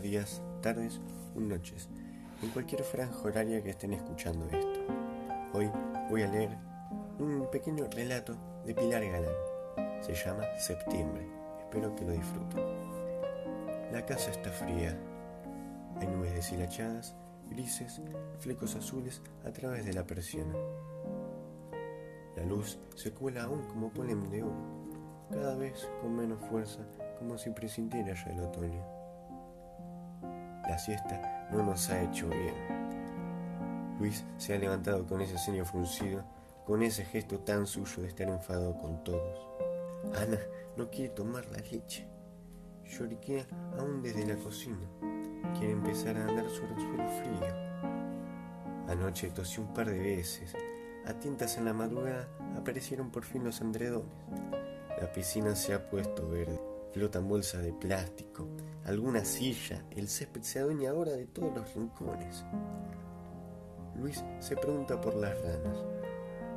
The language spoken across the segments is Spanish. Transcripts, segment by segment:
días, tardes o noches, en cualquier franja horaria que estén escuchando esto. Hoy voy a leer un pequeño relato de Pilar Galán. Se llama Septiembre. Espero que lo disfruten. La casa está fría. Hay nubes deshilachadas, grises, flecos azules a través de la persiana. La luz se cuela aún como polen de oro, cada vez con menos fuerza, como si presintiera ya el otoño. La siesta no nos ha hecho bien. Luis se ha levantado con ese ceño fruncido, con ese gesto tan suyo de estar enfadado con todos. Ana no quiere tomar la leche. Lloriquea aún desde la cocina. Quiere empezar a andar sobre el suelo frío. Anoche tosió un par de veces. A tintas en la madrugada aparecieron por fin los andredones. La piscina se ha puesto verde. Flotan bolsas de plástico, alguna silla, el césped se adueña ahora de todos los rincones. Luis se pregunta por las ranas.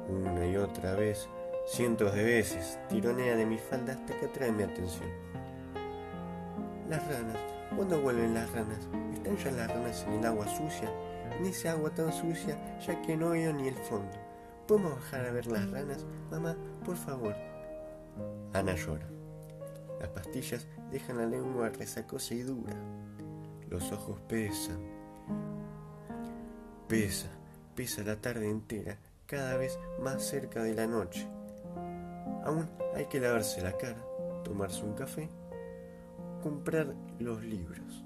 Una y otra vez, cientos de veces, tironea de mi falda hasta que atrae mi atención. Las ranas, ¿cuándo vuelven las ranas? ¿Están ya las ranas en el agua sucia? En ese agua tan sucia, ya que no veo ni el fondo. ¿Podemos bajar a ver las ranas? Mamá, por favor. Ana llora. Las pastillas dejan la lengua resacosa y dura. Los ojos pesan. Pesa, pesa la tarde entera, cada vez más cerca de la noche. Aún hay que lavarse la cara, tomarse un café, comprar los libros.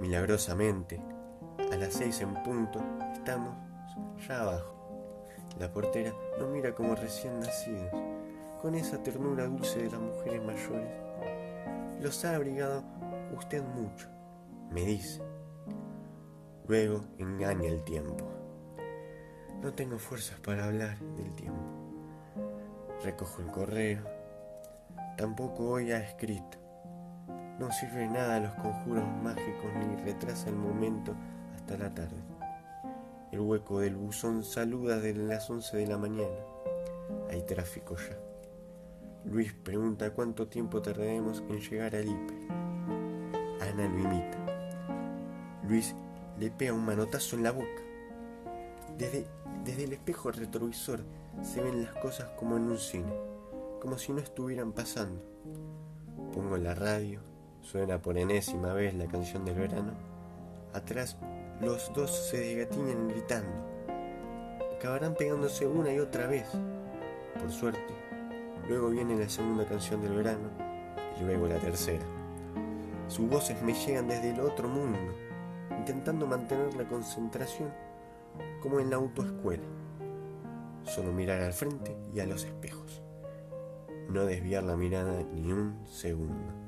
Milagrosamente, a las seis en punto, estamos ya abajo. La portera nos mira como recién nacidos, con esa ternura dulce de las mujeres mayores. Los ha abrigado usted mucho, me dice. Luego engaña el tiempo. No tengo fuerzas para hablar del tiempo. Recojo el correo. Tampoco hoy ha escrito. No sirve nada los conjuros mágicos ni retrasa el momento hasta la tarde. El hueco del buzón saluda desde las 11 de la mañana. Hay tráfico ya. Luis pregunta cuánto tiempo tardaremos en llegar al hiper. Ana lo imita. Luis le pega un manotazo en la boca. Desde, desde el espejo retrovisor se ven las cosas como en un cine, como si no estuvieran pasando. Pongo la radio, suena por enésima vez la canción del verano. Atrás los dos se desgatiñan gritando. Acabarán pegándose una y otra vez. Por suerte, luego viene la segunda canción del verano y luego la tercera. Sus voces me llegan desde el otro mundo, intentando mantener la concentración como en la autoescuela. Solo mirar al frente y a los espejos. No desviar la mirada ni un segundo.